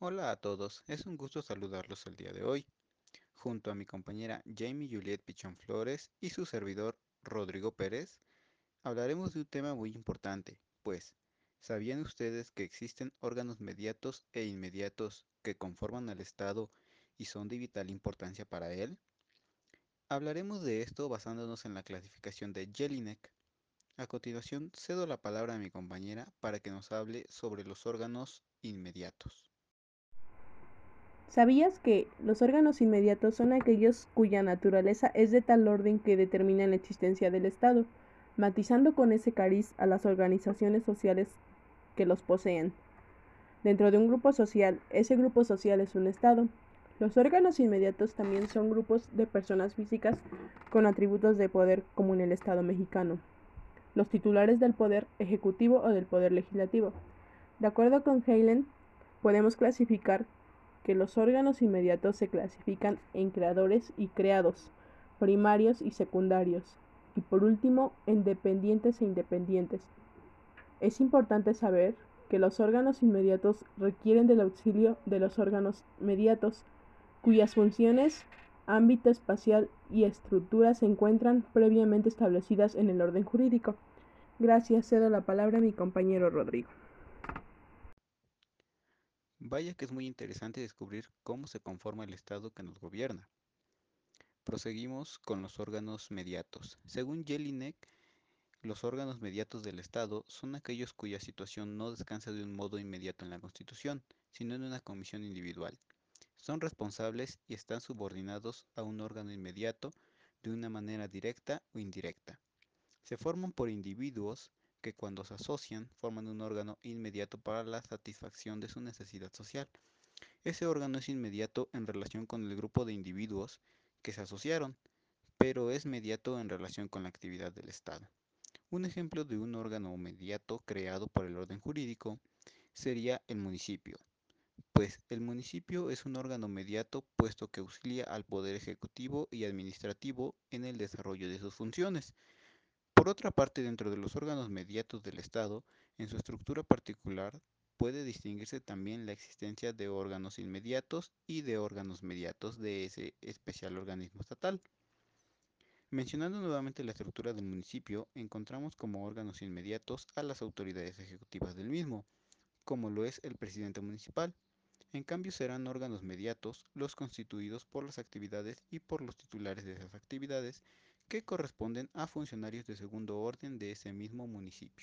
Hola a todos, es un gusto saludarlos el día de hoy. Junto a mi compañera Jamie Juliet Pichón Flores y su servidor Rodrigo Pérez, hablaremos de un tema muy importante, pues, ¿sabían ustedes que existen órganos mediatos e inmediatos que conforman al Estado y son de vital importancia para él? Hablaremos de esto basándonos en la clasificación de Jelinek. A continuación, cedo la palabra a mi compañera para que nos hable sobre los órganos inmediatos. ¿Sabías que los órganos inmediatos son aquellos cuya naturaleza es de tal orden que determinan la existencia del Estado, matizando con ese cariz a las organizaciones sociales que los poseen? Dentro de un grupo social, ese grupo social es un Estado. Los órganos inmediatos también son grupos de personas físicas con atributos de poder como en el Estado mexicano. Los titulares del poder ejecutivo o del poder legislativo. De acuerdo con Helen, podemos clasificar que los órganos inmediatos se clasifican en creadores y creados, primarios y secundarios, y por último en dependientes e independientes. Es importante saber que los órganos inmediatos requieren del auxilio de los órganos mediatos, cuyas funciones, ámbito espacial y estructura se encuentran previamente establecidas en el orden jurídico. Gracias, cedo la palabra a mi compañero Rodrigo. Vaya que es muy interesante descubrir cómo se conforma el Estado que nos gobierna. Proseguimos con los órganos mediatos. Según Jelinek, los órganos mediatos del Estado son aquellos cuya situación no descansa de un modo inmediato en la Constitución, sino en una comisión individual. Son responsables y están subordinados a un órgano inmediato de una manera directa o indirecta. Se forman por individuos que cuando se asocian forman un órgano inmediato para la satisfacción de su necesidad social. Ese órgano es inmediato en relación con el grupo de individuos que se asociaron, pero es mediato en relación con la actividad del Estado. Un ejemplo de un órgano mediato creado por el orden jurídico sería el municipio, pues el municipio es un órgano mediato puesto que auxilia al poder ejecutivo y administrativo en el desarrollo de sus funciones, por otra parte, dentro de los órganos mediatos del Estado, en su estructura particular, puede distinguirse también la existencia de órganos inmediatos y de órganos mediatos de ese especial organismo estatal. Mencionando nuevamente la estructura del municipio, encontramos como órganos inmediatos a las autoridades ejecutivas del mismo, como lo es el presidente municipal. En cambio serán órganos mediatos los constituidos por las actividades y por los titulares de esas actividades que corresponden a funcionarios de segundo orden de ese mismo municipio.